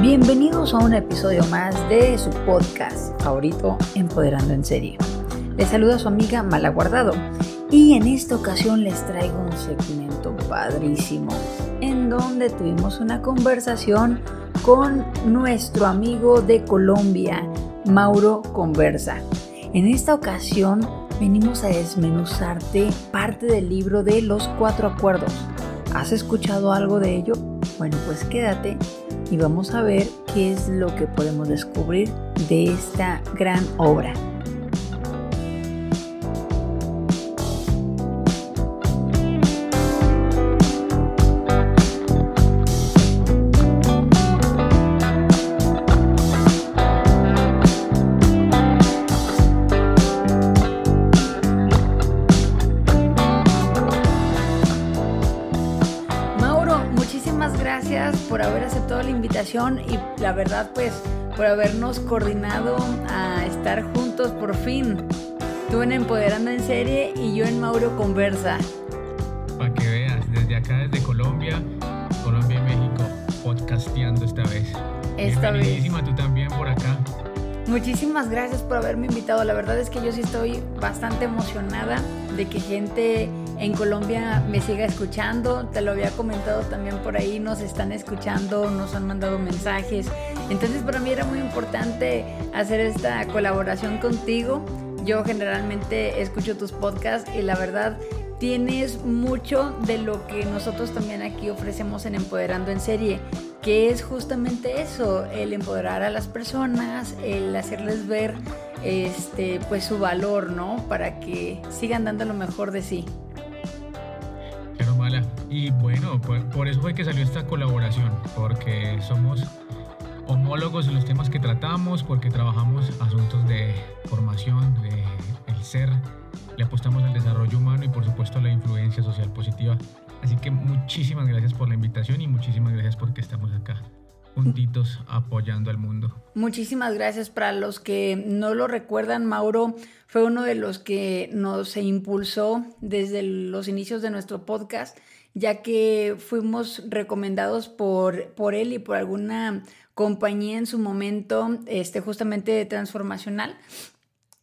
Bienvenidos a un episodio más de su podcast favorito, Empoderando en Serie. Les saluda su amiga Malaguardado y en esta ocasión les traigo un segmento padrísimo en donde tuvimos una conversación con nuestro amigo de Colombia, Mauro Conversa. En esta ocasión venimos a desmenuzarte parte del libro de los cuatro acuerdos. ¿Has escuchado algo de ello? Bueno, pues quédate y vamos a ver qué es lo que podemos descubrir de esta gran obra. Y la verdad pues por habernos coordinado a estar juntos por fin. Tú en Empoderando en Serie y yo en Mauro Conversa. Para que veas, desde acá, desde Colombia, Colombia y México, podcasteando esta vez. Esta Bienvenidísima tú también por acá. Muchísimas gracias por haberme invitado. La verdad es que yo sí estoy bastante emocionada de que gente en Colombia me siga escuchando. Te lo había comentado también por ahí, nos están escuchando, nos han mandado mensajes. Entonces para mí era muy importante hacer esta colaboración contigo. Yo generalmente escucho tus podcasts y la verdad tienes mucho de lo que nosotros también aquí ofrecemos en Empoderando en Serie, que es justamente eso, el empoderar a las personas, el hacerles ver este pues su valor, ¿no? Para que sigan dando lo mejor de sí. Y bueno, por, eso fue que salió esta colaboración, porque somos homólogos en los temas que tratamos, porque trabajamos asuntos de formación, de el ser, le apostamos al desarrollo humano y por supuesto a la influencia social positiva. Así que muchísimas gracias por la invitación y muchísimas gracias porque estamos acá juntitos apoyando al mundo. Muchísimas gracias para los que no lo recuerdan, Mauro fue uno de los que nos impulsó desde los inicios de nuestro podcast ya que fuimos recomendados por, por él y por alguna compañía en su momento, este, justamente transformacional.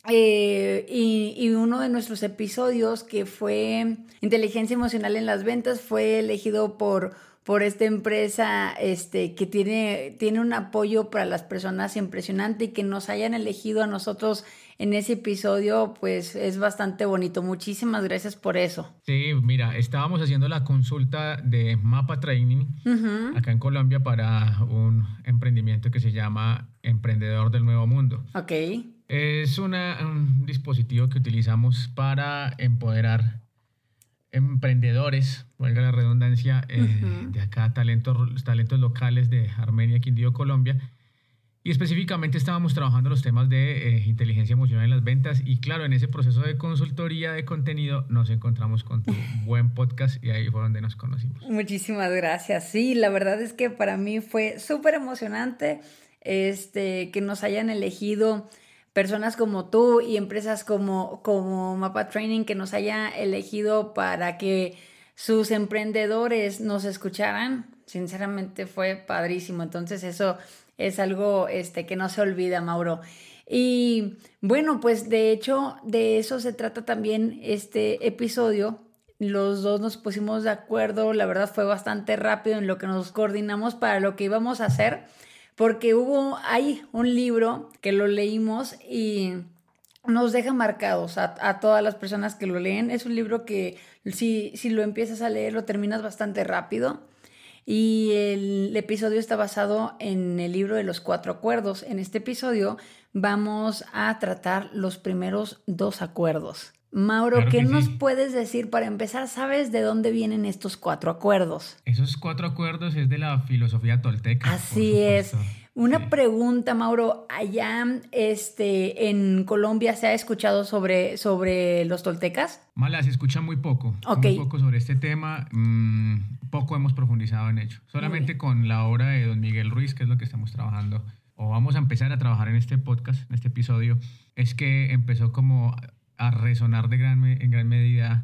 Eh, y, y, uno de nuestros episodios que fue Inteligencia Emocional en las Ventas fue elegido por por esta empresa este, que tiene, tiene un apoyo para las personas impresionante y que nos hayan elegido a nosotros en ese episodio, pues es bastante bonito. Muchísimas gracias por eso. Sí, mira, estábamos haciendo la consulta de Mapa Training acá en Colombia para un emprendimiento que se llama Emprendedor del Nuevo Mundo. Ok. Es una, un dispositivo que utilizamos para empoderar emprendedores, valga la redundancia, eh, de acá, talentos, talentos locales de Armenia, Quindío, Colombia. Y específicamente estábamos trabajando los temas de eh, inteligencia emocional en las ventas y claro, en ese proceso de consultoría de contenido nos encontramos con tu buen podcast y ahí fue donde nos conocimos. Muchísimas gracias. Sí, la verdad es que para mí fue súper emocionante este, que nos hayan elegido personas como tú y empresas como, como Mapa Training que nos haya elegido para que sus emprendedores nos escucharan, sinceramente fue padrísimo. Entonces eso es algo este, que no se olvida, Mauro. Y bueno, pues de hecho de eso se trata también este episodio. Los dos nos pusimos de acuerdo, la verdad fue bastante rápido en lo que nos coordinamos para lo que íbamos a hacer porque hubo, hay un libro que lo leímos y nos deja marcados a, todas las personas que lo leen. Es un libro que si, si lo empiezas a leer lo terminas bastante rápido. Y el episodio está basado en el libro de los cuatro acuerdos. En este episodio vamos a tratar los primeros dos acuerdos. Mauro, ¿qué nos puedes decir para empezar? ¿Sabes de dónde vienen estos cuatro acuerdos? Esos cuatro acuerdos es de la filosofía tolteca. Así es. Una pregunta, Mauro. Allá este, en Colombia se ha escuchado sobre, sobre los toltecas. Mala, se escucha muy poco. Muy poco sobre este tema. Mm, poco hemos profundizado en ello. Solamente con la obra de don Miguel Ruiz, que es lo que estamos trabajando, o vamos a empezar a trabajar en este podcast, en este episodio, es que empezó como a resonar de gran, en gran medida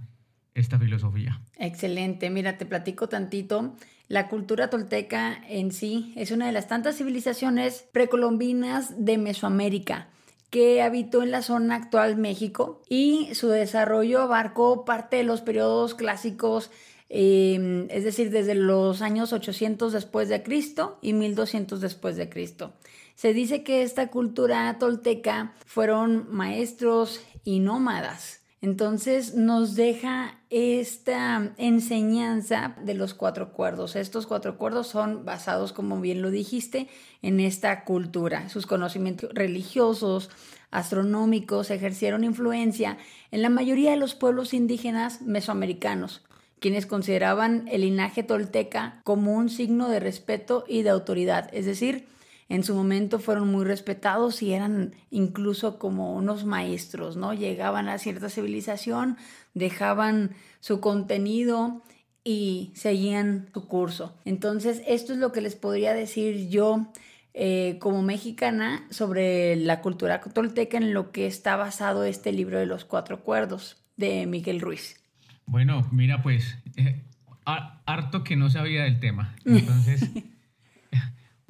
esta filosofía. Excelente, mira, te platico tantito. La cultura tolteca en sí es una de las tantas civilizaciones precolombinas de Mesoamérica que habitó en la zona actual México y su desarrollo abarcó parte de los periodos clásicos, em, es decir, desde los años 800 después de Cristo y 1200 después de Cristo. Se dice que esta cultura tolteca fueron maestros y nómadas entonces nos deja esta enseñanza de los cuatro acuerdos. Estos cuatro acuerdos son basados, como bien lo dijiste, en esta cultura. Sus conocimientos religiosos, astronómicos, ejercieron influencia en la mayoría de los pueblos indígenas mesoamericanos, quienes consideraban el linaje tolteca como un signo de respeto y de autoridad, es decir, en su momento fueron muy respetados y eran incluso como unos maestros, ¿no? Llegaban a cierta civilización, dejaban su contenido y seguían su curso. Entonces, esto es lo que les podría decir yo eh, como mexicana sobre la cultura tolteca en lo que está basado este libro de los cuatro acuerdos de Miguel Ruiz. Bueno, mira, pues, eh, harto que no sabía del tema. Entonces...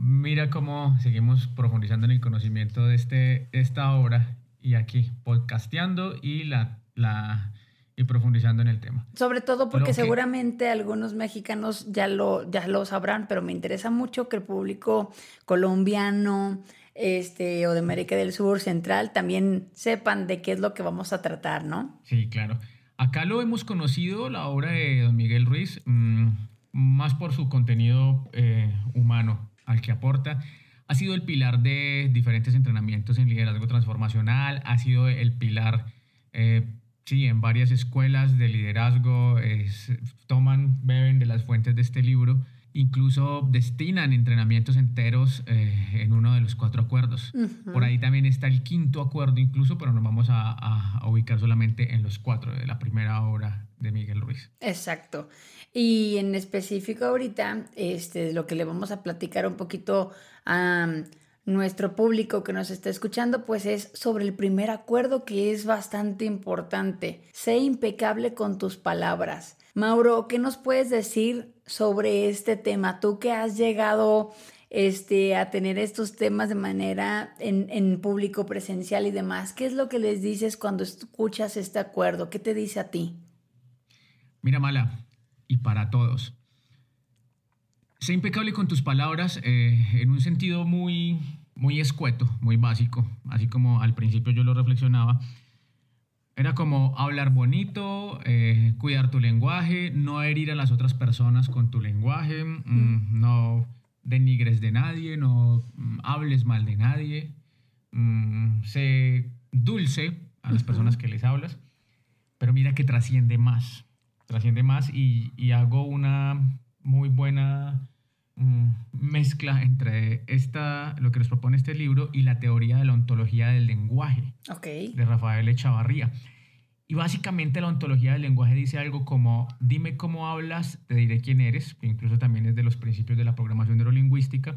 Mira cómo seguimos profundizando en el conocimiento de este, esta obra y aquí podcasteando y, la, la, y profundizando en el tema. Sobre todo porque seguramente algunos mexicanos ya lo, ya lo sabrán, pero me interesa mucho que el público colombiano este, o de América del Sur, Central, también sepan de qué es lo que vamos a tratar, ¿no? Sí, claro. Acá lo hemos conocido, la obra de don Miguel Ruiz, mm, más por su contenido eh, humano al que aporta. Ha sido el pilar de diferentes entrenamientos en liderazgo transformacional, ha sido el pilar, eh, sí, en varias escuelas de liderazgo, toman, beben de las fuentes de este libro, incluso destinan entrenamientos enteros eh, en uno de los cuatro acuerdos. Por ahí también está el quinto acuerdo incluso, pero nos vamos a, a ubicar solamente en los cuatro de la primera obra de Miguel Ruiz. Exacto. Y en específico ahorita, este, lo que le vamos a platicar un poquito a nuestro público que nos está escuchando, pues es sobre el primer acuerdo que es bastante importante. Sé impecable con tus palabras. Mauro, ¿qué nos puedes decir sobre este tema? Tú que has llegado este, a tener estos temas de manera en, en público presencial y demás, ¿qué es lo que les dices cuando escuchas este acuerdo? ¿Qué te dice a ti? Mira, Mala, y para todos. Sé impecable con tus palabras eh, en un sentido muy, muy escueto, muy básico, así como al principio yo lo reflexionaba. Era como hablar bonito, eh, cuidar tu lenguaje, no herir a las otras personas con tu lenguaje, mm, no denigres de nadie, no mm, hables mal de nadie, mm, sé dulce a las personas que les hablas, pero mira que trasciende más trasciende más y, y hago una muy buena mm, mezcla entre esta, lo que nos propone este libro y la teoría de la ontología del lenguaje de Rafael Echavarría. Y básicamente la ontología del lenguaje dice algo como, dime cómo hablas, te diré quién eres, que incluso también es de los principios de la programación neurolingüística.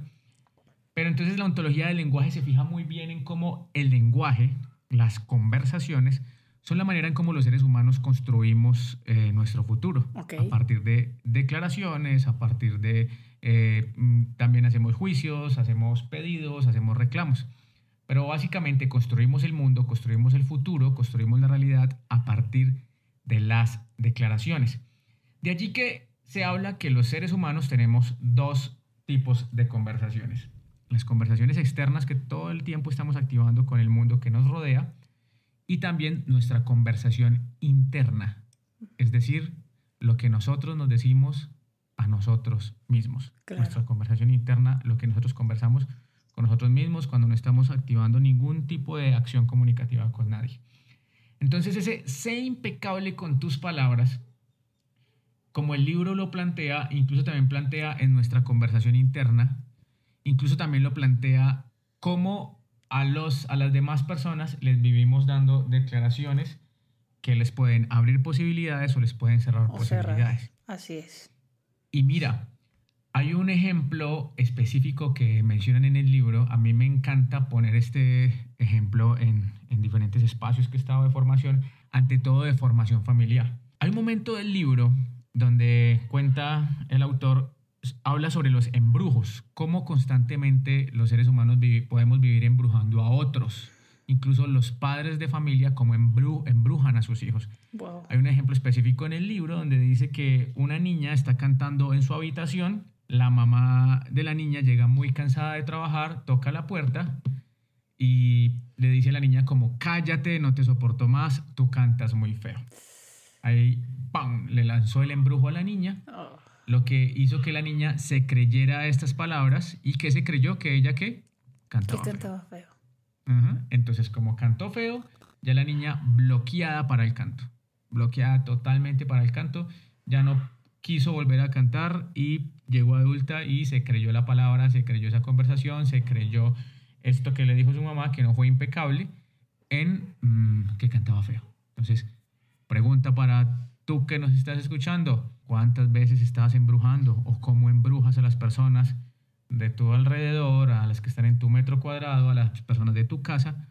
Pero entonces la ontología del lenguaje se fija muy bien en cómo el lenguaje, las conversaciones, son la manera en cómo los seres humanos construimos eh, nuestro futuro. A partir de declaraciones, a partir de... Eh, mm, también hacemos juicios, hacemos pedidos, hacemos reclamos. Pero básicamente construimos el mundo, construimos el futuro, construimos la realidad a partir de las declaraciones. De allí que se habla que los seres humanos tenemos dos tipos de conversaciones. Las conversaciones externas que todo el tiempo estamos activando con el mundo que nos rodea y también nuestra conversación interna, es decir, lo que nosotros nos decimos a nosotros mismos. Nuestra conversación interna, lo que nosotros conversamos con nosotros mismos cuando no estamos activando ningún tipo de acción comunicativa con nadie. Entonces ese sé impecable con tus palabras, como el libro lo plantea, incluso también plantea en nuestra conversación interna, incluso también lo plantea cómo a, los, a las demás personas les vivimos dando declaraciones que les pueden abrir posibilidades o les pueden cerrar posibilidades. Así es. Y mira, hay un ejemplo específico que mencionan en el libro. A mí me encanta poner este ejemplo en, en diferentes espacios que he estado de formación, ante todo de formación familiar. Hay un momento del libro donde cuenta el autor, habla sobre los embrujos, cómo constantemente los seres humanos podemos vivir embrujando a otros. Incluso los padres de familia como embrujan a sus hijos. Hay un ejemplo específico en el libro donde dice que una niña está cantando en su habitación, la mamá de la niña llega muy cansada de trabajar, toca la puerta y le dice a la niña como, cállate, no te soporto más, tú cantas muy feo. Ahí, ¡pam!, le lanzó el embrujo a la niña, oh. Lo que hizo que la niña se creyera estas palabras y que se creyó que ella que cantaba, feo. Entonces, como cantó feo, ya la niña bloqueada para el canto, bloqueada totalmente para el canto, ya no quiso volver a cantar y llegó adulta y se creyó la palabra, se creyó esa conversación, se creyó esto que le dijo su mamá, que no fue impecable, en mm, que cantaba feo. Entonces, pregunta para tú que nos estás escuchando, ¿cuántas veces estás embrujando o cómo embrujas a las personas de tu alrededor, a las que están en tu metro cuadrado, a las personas de tu casa,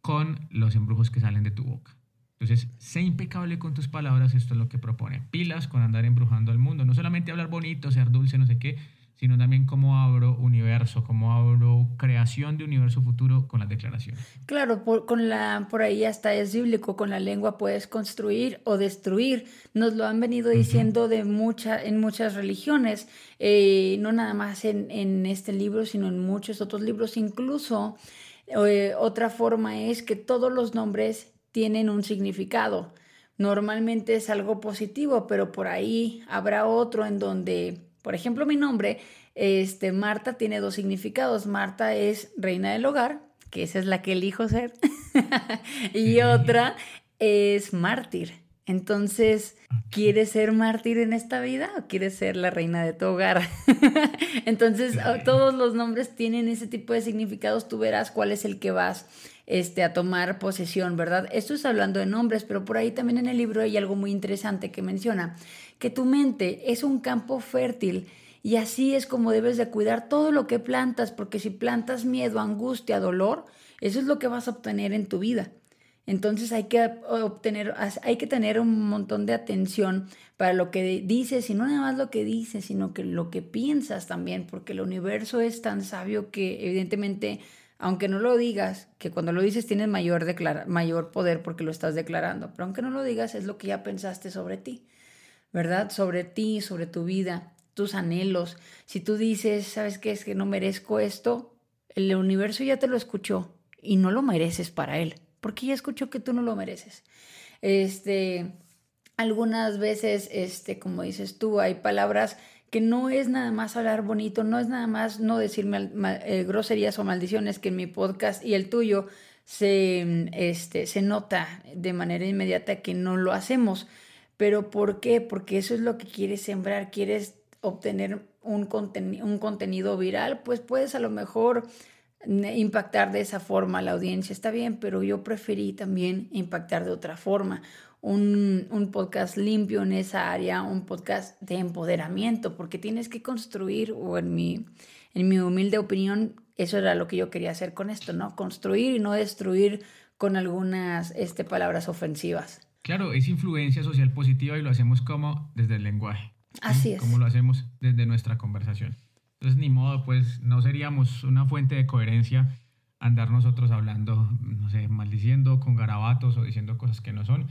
con los embrujos que salen de tu boca? Entonces, sé impecable con tus palabras, esto es lo que propone. Pilas con andar embrujando al mundo, no solamente hablar bonito, ser dulce, no sé qué, sino también cómo abro universo, cómo abro creación de universo futuro con las declaraciones. Claro, por, con la, por ahí hasta es bíblico, con la lengua puedes construir o destruir. Nos lo han venido diciendo de mucha, en muchas religiones, eh, no nada más en, en, este libro, sino en muchos otros libros. Incluso eh, otra forma es que todos los nombres tienen un significado. Normalmente es algo positivo, pero por ahí habrá otro en donde por ejemplo, mi nombre, este, Marta, tiene dos significados. Marta es reina del hogar, que esa es la que elijo ser, y otra es mártir. Entonces, ¿quieres ser mártir en esta vida o quieres ser la reina de tu hogar? Entonces, todos los nombres tienen ese tipo de significados. Tú verás cuál es el que vas este, a tomar posesión, ¿verdad? Esto es hablando de nombres, pero por ahí también en el libro hay algo muy interesante que menciona, que tu mente es un campo fértil y así es como debes de cuidar todo lo que plantas, porque si plantas miedo, angustia, dolor, eso es lo que vas a obtener en tu vida. Entonces hay que obtener, hay que tener un montón de atención para lo que dices, y no nada más lo que dices, sino que lo que piensas también, porque el universo es tan sabio que evidentemente aunque no lo digas, que cuando lo dices tienes mayor, mayor poder porque lo estás declarando, pero aunque no lo digas es lo que ya pensaste sobre ti, ¿verdad? Sobre ti, sobre tu vida, tus anhelos. Si tú dices, ¿sabes qué? Es que no merezco esto, el universo ya te lo escuchó y no lo mereces para él, porque ya escuchó que tú no lo mereces. Este, algunas veces, este, como dices tú, hay palabras que no es nada más hablar bonito, no es nada más no decir eh, groserías o maldiciones, que en mi podcast y el tuyo se, este, se nota de manera inmediata que no lo hacemos. Pero ¿por qué? Porque eso es lo que quieres sembrar, quieres obtener un, un contenido viral, pues puedes a lo mejor impactar de esa forma a la audiencia, está bien, pero yo preferí también impactar de otra forma un, podcast limpio en esa área, un podcast de empoderamiento, porque tienes que construir, o en mi, en mi humilde opinión, eso era lo que yo quería hacer con esto, ¿no? Construir y no destruir con algunas este, palabras ofensivas. Claro, es influencia social positiva y lo hacemos como desde el lenguaje. Así es. Como lo hacemos desde nuestra conversación. Entonces, ni modo, pues no seríamos una fuente de coherencia andar nosotros hablando, no sé, maldiciendo con garabatos o diciendo cosas que no son.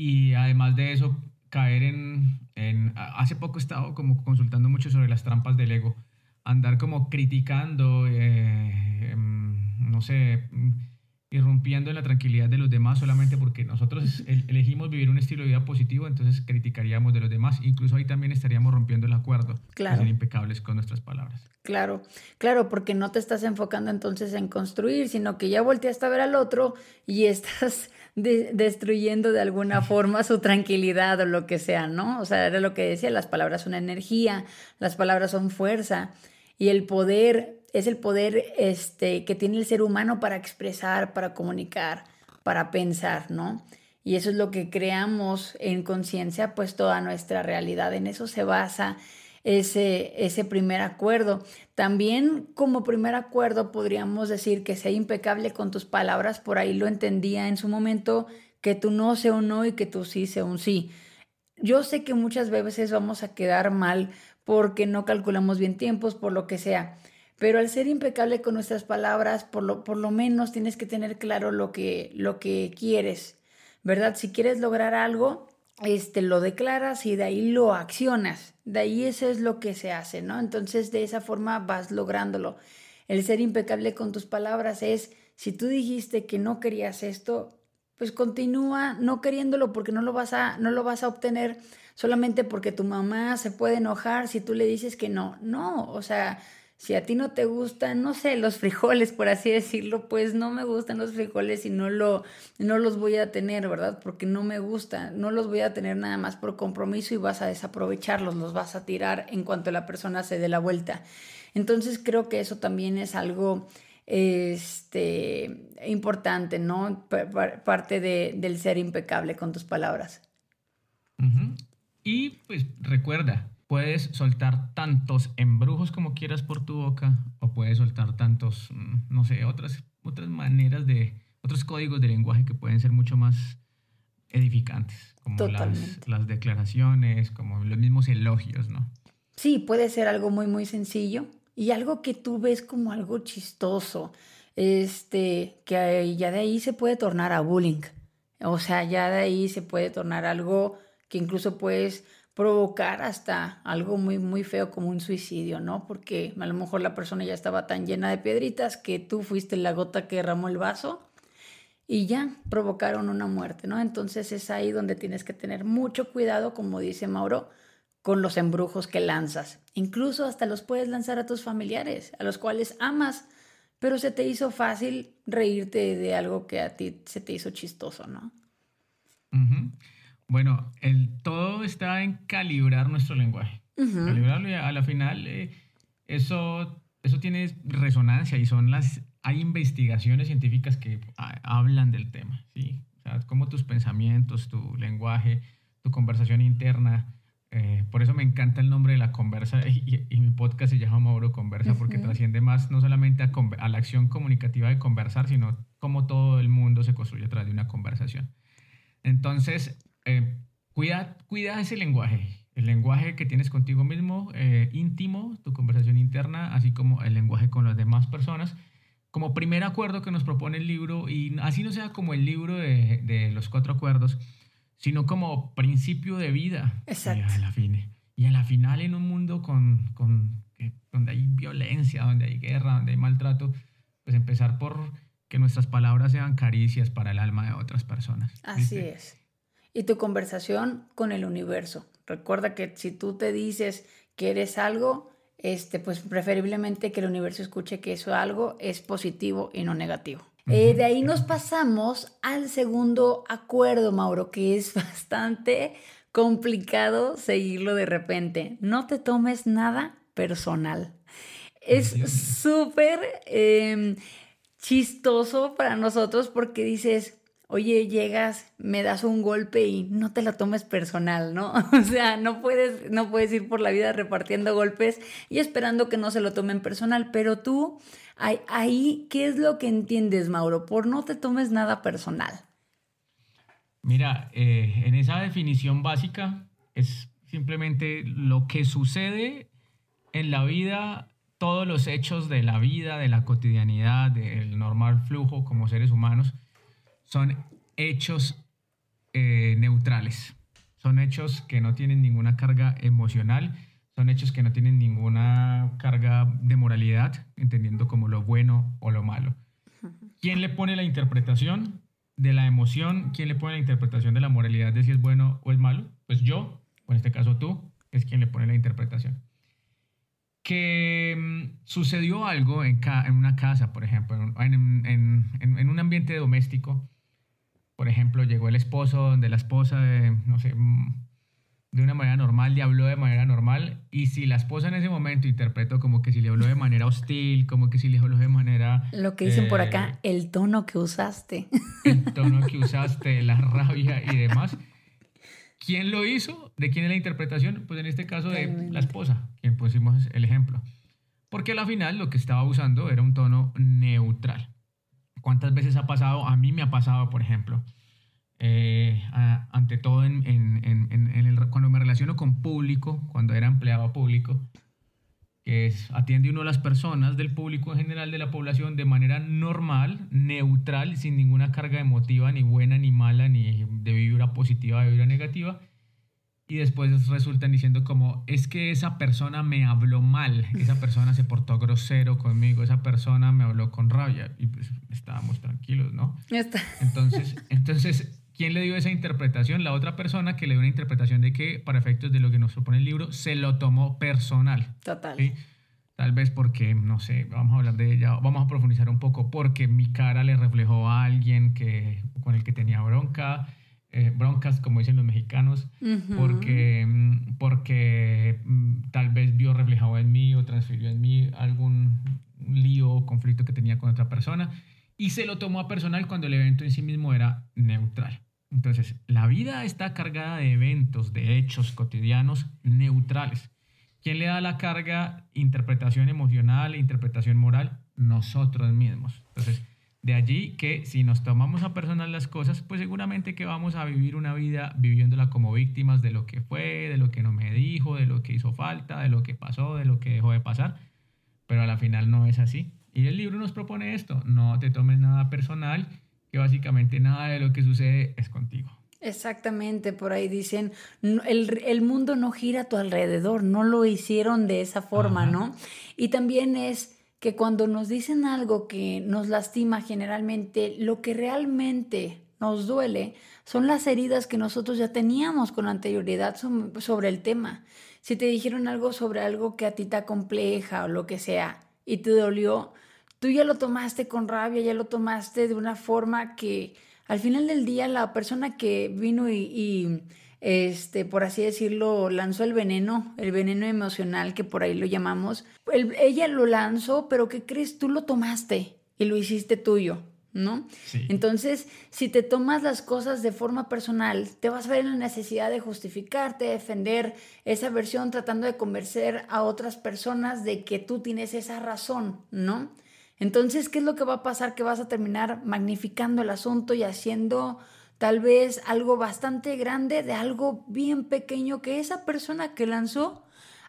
Y además de eso, caer en, en, Hace poco he estado como consultando mucho sobre las trampas del ego. Andar como criticando, eh, em, no sé, irrumpiendo en la tranquilidad de los demás solamente porque nosotros elegimos vivir un estilo de vida positivo, entonces criticaríamos de los demás. Incluso ahí también estaríamos rompiendo el acuerdo. Claro. Ser impecables con nuestras palabras. Claro, claro, porque no te estás enfocando entonces en construir, sino que ya volteaste a ver al otro y estás destruyendo de alguna forma su tranquilidad o lo que sea, ¿no? O sea, era lo que decía, las palabras son energía, las palabras son fuerza y el poder es el poder este, que tiene el ser humano para expresar, para comunicar, para pensar, ¿no? Y eso es lo que creamos en conciencia, pues toda nuestra realidad, en eso se basa ese, ese primer acuerdo. También como primer acuerdo podríamos decir que sea impecable con tus palabras, por ahí lo entendía en su momento, que tú no sea un no y que tú sí sea un sí. yo sé que muchas veces vamos a quedar mal porque no calculamos bien tiempos, por lo que sea. Pero al ser impecable con nuestras palabras, por lo, por lo menos tienes que tener claro lo que, lo que quieres, ¿verdad? Si quieres lograr algo, este, lo declaras y de ahí lo accionas. De ahí eso es lo que se hace, ¿no? Entonces de esa forma vas lográndolo. El ser impecable con tus palabras es, si tú dijiste que no querías esto, pues continúa no queriéndolo porque no lo vas a, no lo vas a obtener solamente porque tu mamá se puede enojar si tú le dices que no. No, o sea, si a ti no te gustan, no sé, los frijoles, por así decirlo, pues no me gustan los frijoles y no, lo, no los voy a tener, ¿verdad? Porque no me gusta, no los voy a tener nada más por compromiso y vas a desaprovecharlos, los vas a tirar en cuanto la persona se dé la vuelta. Entonces creo que eso también es algo este, importante, ¿no? parte de, del ser impecable con tus palabras. Y pues recuerda, puedes soltar tantos embrujos como quieras por tu boca o puedes soltar tantos, mm, no sé, otras, otras maneras de, otros códigos de lenguaje que pueden ser mucho más edificantes, como las, las, declaraciones, como los mismos elogios, ¿no? Sí, puede ser algo muy, muy sencillo. Y algo que tú ves como algo chistoso, este, que ya de ahí se puede tornar a bullying, o sea, ya de ahí se puede tornar algo que incluso puedes provocar hasta algo muy, muy feo como un suicidio, ¿no? Porque a lo mejor la persona ya estaba tan llena de piedritas que tú fuiste la gota que derramó el vaso y ya provocaron una muerte, ¿no? Entonces es ahí donde tienes que tener mucho cuidado, como dice Mauro, con los embrujos que lanzas. Incluso hasta los puedes lanzar a tus familiares, a los cuales amas, pero se te hizo fácil reírte de algo que a ti se te hizo chistoso, ¿no? Bueno, el, todo está en calibrar nuestro lenguaje. Calibrarlo y a la final eh, eso, eso tiene resonancia y son las, hay investigaciones científicas que hablan del tema, ¿sí? O sea, cómo tus pensamientos, tu lenguaje, tu conversación interna, eh, por eso me encanta el nombre de la conversa y, mi podcast se llama Mauro Conversa porque trasciende más no solamente a, a, la acción comunicativa de conversar, sino cómo todo el mundo se construye a través de una conversación. Entonces, eh, cuida, cuida ese lenguaje, el lenguaje que tienes contigo mismo, eh, íntimo, tu conversación interna, así como el lenguaje con las demás personas, como primer acuerdo que nos propone el libro, y así no sea como el libro de, de los cuatro acuerdos, sino como principio de vida. Exacto. Y a la, fin, y a la final en un mundo con, con, donde hay violencia, donde hay guerra, donde hay maltrato, pues empezar por que nuestras palabras sean caricias para el alma de otras personas. Así es y tu conversación con el universo. Recuerda que si tú te dices que eres algo, este, pues preferiblemente que el universo escuche que eso algo es positivo y no negativo. Eh, de ahí nos pasamos al segundo acuerdo, Mauro, que es bastante complicado seguirlo de repente. No te tomes nada personal. Es súper em, chistoso para nosotros porque dices, oye, llegas, me das un golpe y no te lo tomes personal, ¿no? O sea, no puedes, no puedes ir por la vida repartiendo golpes y esperando que no se lo tomen personal, pero tú, ahí, ¿qué es lo que entiendes, Mauro? Por no te tomes nada personal. Mira, eh, en esa definición básica es simplemente lo que sucede en la vida, todos los hechos de la vida, de la cotidianidad, del normal flujo como seres humanos, son hechos eh, neutrales. Son hechos que no tienen ninguna carga emocional, son hechos que no tienen ninguna carga de moralidad, entendiendo como lo bueno o lo malo. ¿Quién le pone la interpretación de la emoción? ¿Quién le pone la interpretación de la moralidad de si es bueno o es malo? Pues yo, o en este caso tú, es quien le pone la interpretación. Que mm, sucedió algo en, en, una casa, por ejemplo, en, en un ambiente doméstico, por ejemplo, llegó el esposo donde la esposa, de, no sé, mm, de una manera normal le habló de manera normal y si la esposa en ese momento interpretó como que si le habló de manera hostil, como que si le habló de manera... Lo que dicen por acá, eh, el tono que usaste. El tono que usaste, la rabia y demás. ¿Quién lo hizo? ¿De quién es la interpretación? Pues en este caso de la esposa, quien pusimos el ejemplo. Porque a la final lo que estaba usando era un tono neutral. ¿Cuántas veces ha pasado? A mí me ha pasado, por ejemplo, eh, ante todo cuando me relaciono con público, cuando era empleado público, que es, atiende uno a las personas del público en general de la población de manera normal, neutral, sin ninguna carga emotiva, ni buena, ni mala, ni de vibra positiva, de vibra negativa. Y después resultan diciendo como, es que esa persona me habló mal, esa persona se portó grosero conmigo, esa persona me habló con rabia. Y pues estábamos tranquilos, ¿no? Entonces, entonces ¿Quién le dio esa interpretación? La otra persona que le dio una interpretación de que, para efectos de lo que nos propone el libro, se lo tomó personal. Total. Tal vez porque, no sé, vamos a hablar de ella, vamos a profundizar un poco, porque mi cara le reflejó a alguien que, con el que tenía bronca, eh, broncas, como dicen los mexicanos, porque, mm, porque mm, tal vez vio reflejado en mí o transfirió en mí algún lío o conflicto que tenía con otra persona y se lo tomó a personal cuando el evento en sí mismo era neutral. Entonces, la vida está cargada de eventos, de hechos cotidianos neutrales. ¿Quién le da la carga interpretación emocional e interpretación moral? Nosotros mismos. Entonces, de allí que si nos tomamos a personal las cosas, pues seguramente que vamos a vivir una vida viviéndola como víctimas de lo que fue, de lo que no me dijo, de lo que hizo falta, de lo que pasó, de lo que dejó de pasar. Pero a la final no es así. Y el libro nos propone esto, no te tomes nada personal que básicamente nada de lo que sucede es contigo. Exactamente, por ahí dicen, el, el, mundo no gira a tu alrededor, no lo hicieron de esa forma, ¿no? Y también es que cuando nos dicen algo que nos lastima generalmente, lo que realmente nos duele son las heridas que nosotros ya teníamos con anterioridad sobre el tema. Si te dijeron algo sobre algo que a ti te compleja o lo que sea y te dolió, tú ya lo tomaste con rabia, ya lo tomaste de una forma que al final del día la persona que vino y, este, por así decirlo, lanzó el veneno, el veneno emocional que por ahí lo llamamos, ella lo lanzó, pero ¿qué crees? Tú lo tomaste y lo hiciste tuyo. ¿no? Entonces, si te tomas las cosas de forma personal, te vas a ver en la necesidad de justificarte, defender esa versión, tratando de convencer a otras personas de que tú tienes esa razón, ¿no? Entonces, ¿qué es lo que va a pasar? Que vas a terminar magnificando el asunto y haciendo tal vez algo bastante grande de algo bien pequeño que esa persona que lanzó,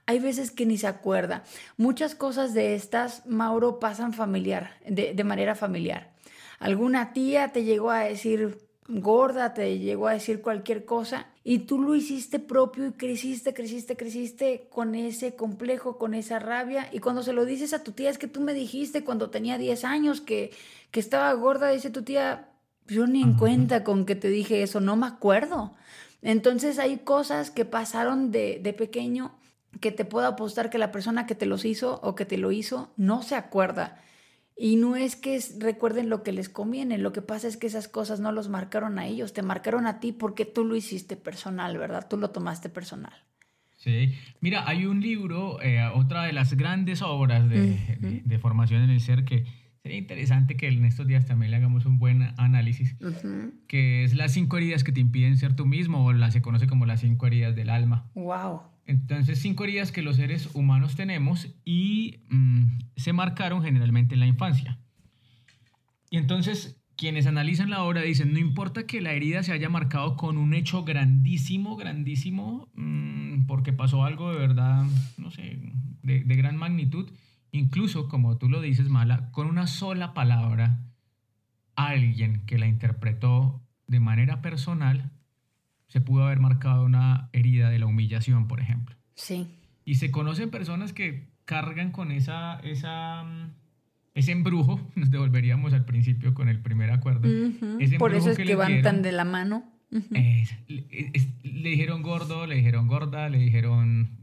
hay veces que ni se acuerda. Muchas cosas de estas, Mauro, pasan familiar, de, manera familiar. Alguna tía te llegó a decir gorda, te llegó a decir cualquier cosa y tú lo hiciste propio y creciste, creciste, creciste con ese complejo, con esa rabia y cuando se lo dices a tu tía es que tú me dijiste cuando tenía 10 años que, que estaba gorda, dice tu tía, yo ni en cuenta con que te dije eso, no me acuerdo. Entonces hay cosas que pasaron de, de pequeño que te puedo apostar que la persona que te los hizo o que te lo hizo no se acuerda. Y no es que recuerden lo que les conviene, lo que pasa es que esas cosas no los marcaron a ellos, te marcaron a ti porque tú lo hiciste personal, ¿verdad? Tú lo tomaste personal. Sí, mira, hay un libro, eh, otra de las grandes obras de, de, formación en el ser que sería interesante que en estos días también le hagamos un buen análisis, que es las cinco heridas que te impiden ser tú mismo, o la se conoce como las cinco heridas del alma. Wow. Entonces, cinco heridas que los seres humanos tenemos y mm, se marcaron generalmente en la infancia. Y entonces, quienes analizan la obra dicen, no importa que la herida se haya marcado con un hecho grandísimo, grandísimo, mm, porque pasó algo de verdad, no sé, de, de gran magnitud, incluso, como tú lo dices, Mala, con una sola palabra, alguien que la interpretó de manera personal se pudo haber marcado una herida de la humillación, por ejemplo. Sí. Y se conocen personas que cargan con esa, esa, mm, ese embrujo, nos devolveríamos al principio con el primer acuerdo. por eso es que, van tan de la mano. le, dijeron gordo, le dijeron gorda, le dijeron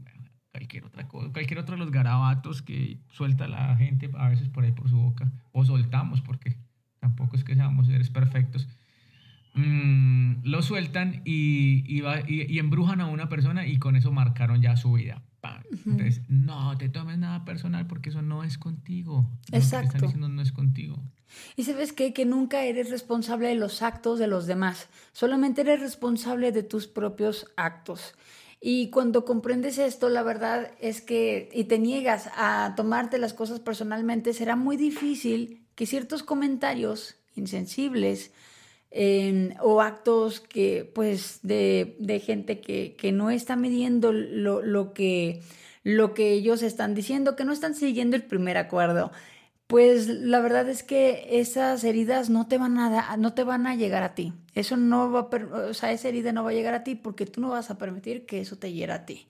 cualquier otra cosa, cualquier otro de los garabatos que suelta la gente a veces por ahí por su boca, o soltamos, porque tampoco es que seamos seres perfectos Mm, lo sueltan y, y, embrujan a una persona y con eso marcaron ya su vida. Entonces, no te tomes nada personal porque eso no es contigo. Exacto. están diciendo no es contigo. Y sabes qué? Que nunca eres responsable de los actos de los demás. Solamente eres responsable de tus propios actos. Y cuando comprendes esto, la verdad es que, y te niegas a tomarte las cosas personalmente, será muy difícil que ciertos comentarios insensibles, o actos que, pues, de, de gente que, que, no está midiendo lo, lo, que, lo que ellos están diciendo, que no están siguiendo el primer acuerdo. Pues la verdad es que esas heridas no te van a, no te van a llegar a ti. Eso no va o sea, esa herida no va a llegar a ti porque tú no vas a permitir que eso te hiera a ti.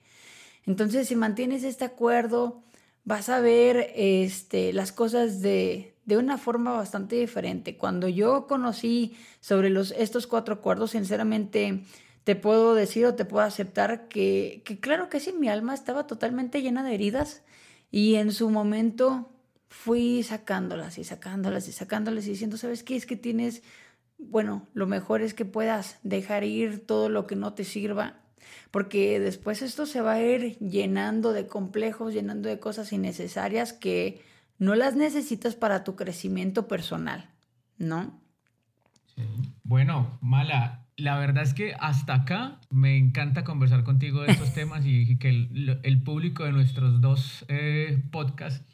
Entonces, si mantienes este acuerdo, vas a ver este, las cosas de, de una forma bastante diferente. Cuando yo conocí sobre los, estos cuatro acuerdos, sinceramente te puedo decir o te puedo aceptar que, que claro que sí, mi alma estaba totalmente llena de heridas y en su momento fui sacándolas y sacándolas y sacándolas y diciendo, ¿sabes qué? Es que tienes, bueno, lo mejor es que puedas dejar ir todo lo que no te sirva porque después esto se va a ir llenando de complejos, llenando de cosas innecesarias que no las necesitas para tu crecimiento personal, ¿no? Bueno, Mala, la verdad es que hasta acá me encanta conversar contigo de estos temas y que el, público de nuestros dos eh, podcasts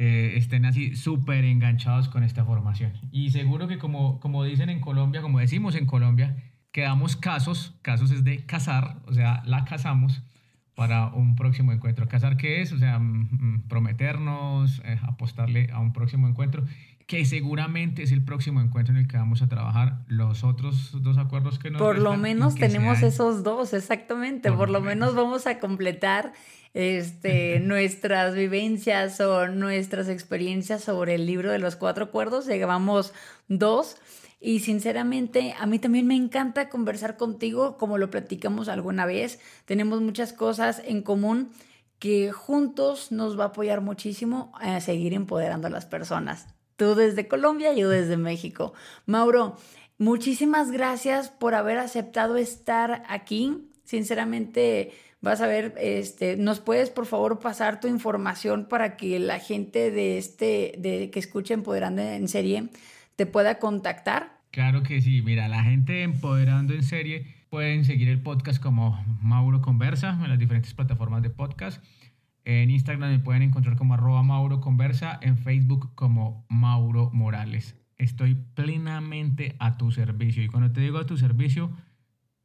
eh, estén así súper enganchados con esta formación. Y seguro que como, como dicen en Colombia, como decimos en Colombia, quedamos casos, casos es de casar, o sea, la casamos para un próximo encuentro. ¿Casar qué es? O sea, mm, mm, prometernos, eh, apostarle a un próximo encuentro, que seguramente es el próximo encuentro en el que vamos a trabajar los otros dos acuerdos que nos Por lo menos tenemos esos dos, exactamente. Por, lo menos. vamos a completar este, nuestras vivencias o nuestras experiencias sobre el libro de los cuatro acuerdos. Llevamos dos. Y sinceramente, a mí también me encanta conversar contigo, como lo platicamos alguna vez. Tenemos muchas cosas en común que juntos nos va a apoyar muchísimo a seguir empoderando a las personas. Tú desde Colombia, yo desde México. Mauro, muchísimas gracias por haber aceptado estar aquí. Sinceramente, vas a ver, este, nos puedes por favor pasar tu información para que la gente de este, de que escuche Empoderando en serie te pueda contactar? Claro que sí. Mira, la gente Empoderando en serie pueden seguir el podcast como Mauro Conversa en las diferentes plataformas de podcast. En Instagram me pueden encontrar como arroba Mauro Conversa, en Facebook como Mauro Morales. Estoy plenamente a tu servicio. Y cuando te digo a tu servicio,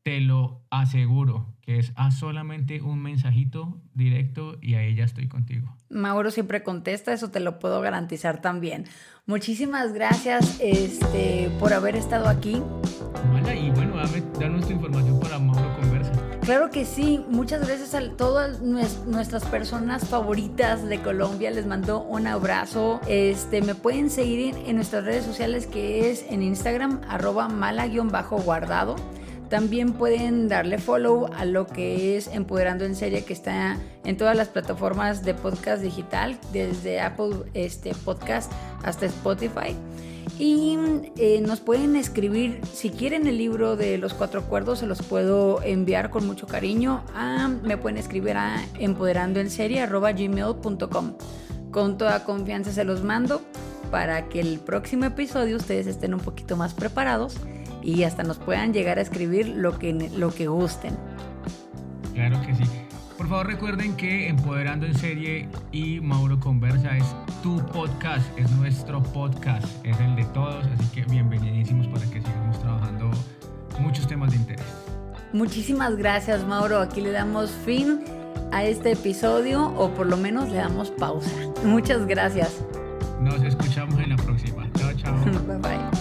te lo aseguro que es a solamente un mensajito directo y ahí ya estoy contigo. Mauro siempre contesta, eso te lo puedo garantizar también. Muchísimas gracias este, por haber estado aquí. y bueno, dame, danos tu información para Mauro. Claro que sí, muchas gracias a todas nuestras personas favoritas de Colombia, les mando un abrazo. Este, me pueden seguir en nuestras redes sociales que es en Instagram arroba mala-guardado. También pueden darle follow a lo que es Empoderando en Serie, que está en todas las plataformas de podcast digital, desde Apple este, Podcast hasta Spotify. Y eh, nos pueden escribir, si quieren el libro de los cuatro acuerdos, se los puedo enviar con mucho cariño. me pueden escribir a empoderandoenserie.gmail.com. Con toda confianza se los mando para que el próximo episodio ustedes estén un poquito más preparados y hasta nos puedan llegar a escribir lo que, lo que gusten. Claro que sí. Por favor recuerden que Empoderando en Serie y Mauro Conversa es tu podcast, es nuestro podcast, es el de todos, así que bienvenidísimos para que sigamos trabajando muchos temas de interés. Muchísimas gracias Mauro, aquí le damos fin a este episodio o por lo menos le damos pausa. Muchas gracias. Nos escuchamos en la próxima. Chao, chao. bye bye.